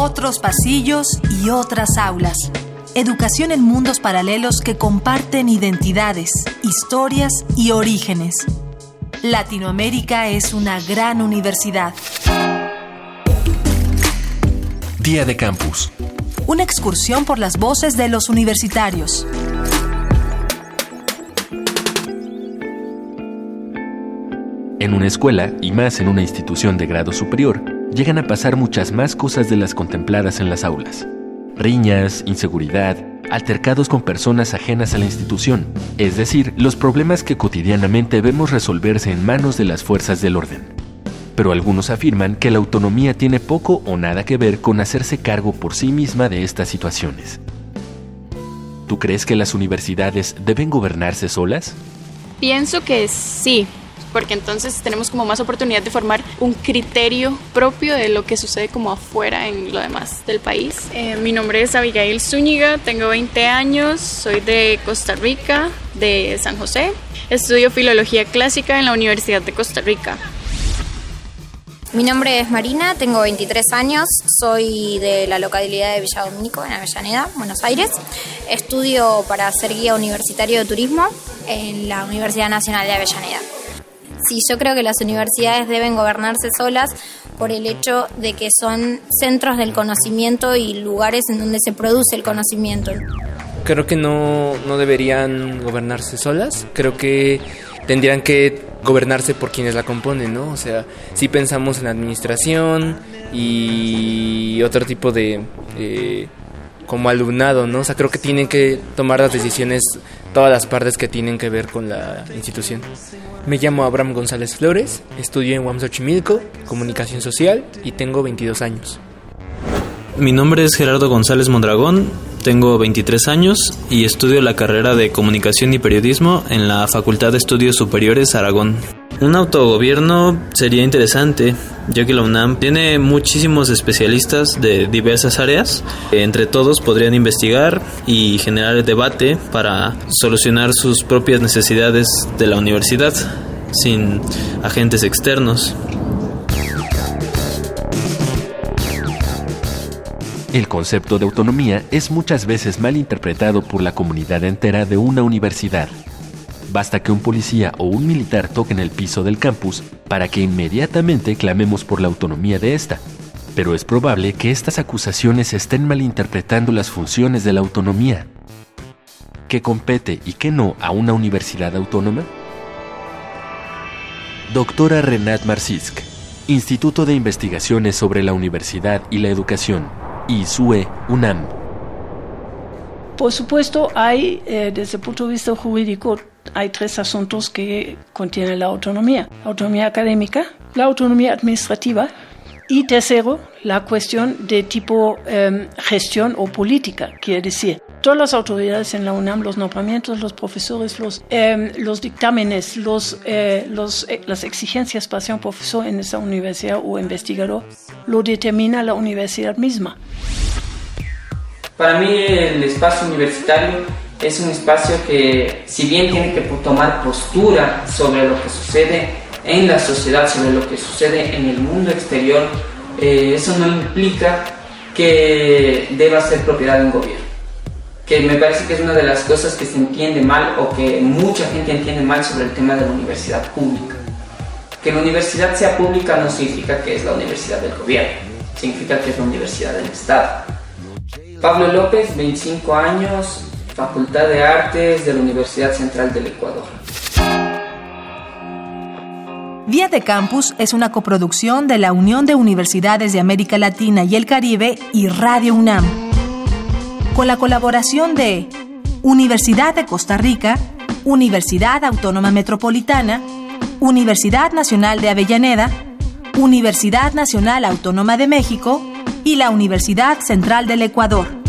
otros pasillos y otras aulas. Educación en mundos paralelos que comparten identidades, historias y orígenes. Latinoamérica es una gran universidad. Día de Campus. Una excursión por las voces de los universitarios. En una escuela, y más en una institución de grado superior, llegan a pasar muchas más cosas de las contempladas en las aulas. Riñas, inseguridad, altercados con personas ajenas a la institución, es decir, los problemas que cotidianamente vemos resolverse en manos de las fuerzas del orden. Pero algunos afirman que la autonomía tiene poco o nada que ver con hacerse cargo por sí misma de estas situaciones. ¿Tú crees que las universidades deben gobernarse solas? Pienso que sí, porque entonces tenemos como más oportunidad de formar un criterio propio de lo que sucede como afuera en lo demás del país. Eh, mi nombre es Abigail Zúñiga, tengo 20 años, soy de Costa Rica, de San José. Estudio filología clásica en la Universidad de Costa Rica. Mi nombre es Marina, tengo 23 años, soy de la localidad de Villa Domínico, en Avellaneda, Buenos Aires. Estudio para ser guía universitario de turismo en la Universidad Nacional de Avellaneda. Sí, yo creo que las universidades deben gobernarse solas por el hecho de que son centros del conocimiento y lugares en donde se produce el conocimiento. Creo que no, no deberían gobernarse solas, creo que tendrían que gobernarse por quienes la componen, ¿no? O sea, si pensamos en administración y otro tipo de... Eh, como alumnado, ¿no? O sea, creo que tienen que tomar las decisiones todas las partes que tienen que ver con la institución. Me llamo Abraham González Flores, estudio en UAM Comunicación Social y tengo 22 años. Mi nombre es Gerardo González Mondragón, tengo 23 años y estudio la carrera de Comunicación y Periodismo en la Facultad de Estudios Superiores Aragón. Un autogobierno sería interesante, ya que la UNAM tiene muchísimos especialistas de diversas áreas. Entre todos podrían investigar y generar debate para solucionar sus propias necesidades de la universidad sin agentes externos. El concepto de autonomía es muchas veces mal interpretado por la comunidad entera de una universidad. Basta que un policía o un militar toquen el piso del campus para que inmediatamente clamemos por la autonomía de esta. Pero es probable que estas acusaciones estén malinterpretando las funciones de la autonomía. ¿Qué compete y qué no a una universidad autónoma? Doctora Renat Marcisk, Instituto de Investigaciones sobre la Universidad y la Educación, ISUE UNAM. Por supuesto, hay, eh, desde el punto de vista jurídico, hay tres asuntos que contiene la autonomía. autonomía académica, la autonomía administrativa y tercero, la cuestión de tipo em, gestión o política, quiere decir, todas las autoridades en la UNAM, los nombramientos, los profesores, los, em, dictámenes, los, eh, eh, las exigencias para ser un profesor en esa universidad o investigador, lo determina la universidad misma. Para mí el espacio universitario es un espacio que, si bien tiene que tomar postura sobre lo que sucede en la sociedad, sobre lo que sucede en el mundo exterior, eh, eso no implica que deba ser propiedad de un gobierno. Que me parece que es una de las cosas que se entiende mal o que mucha gente entiende mal sobre el tema de la universidad pública. Que la universidad sea pública no significa que es la universidad del gobierno, significa que es la universidad del Estado. Pablo López, 25 años, Facultad de Artes de la Universidad Central del Ecuador. Día de Campus es una coproducción de la Unión de Universidades de América Latina y el Caribe y Radio UNAM, con la colaboración de Universidad de Costa Rica, Universidad Autónoma Metropolitana, Universidad Nacional de Avellaneda, Universidad Nacional Autónoma de México y la Universidad Central del Ecuador.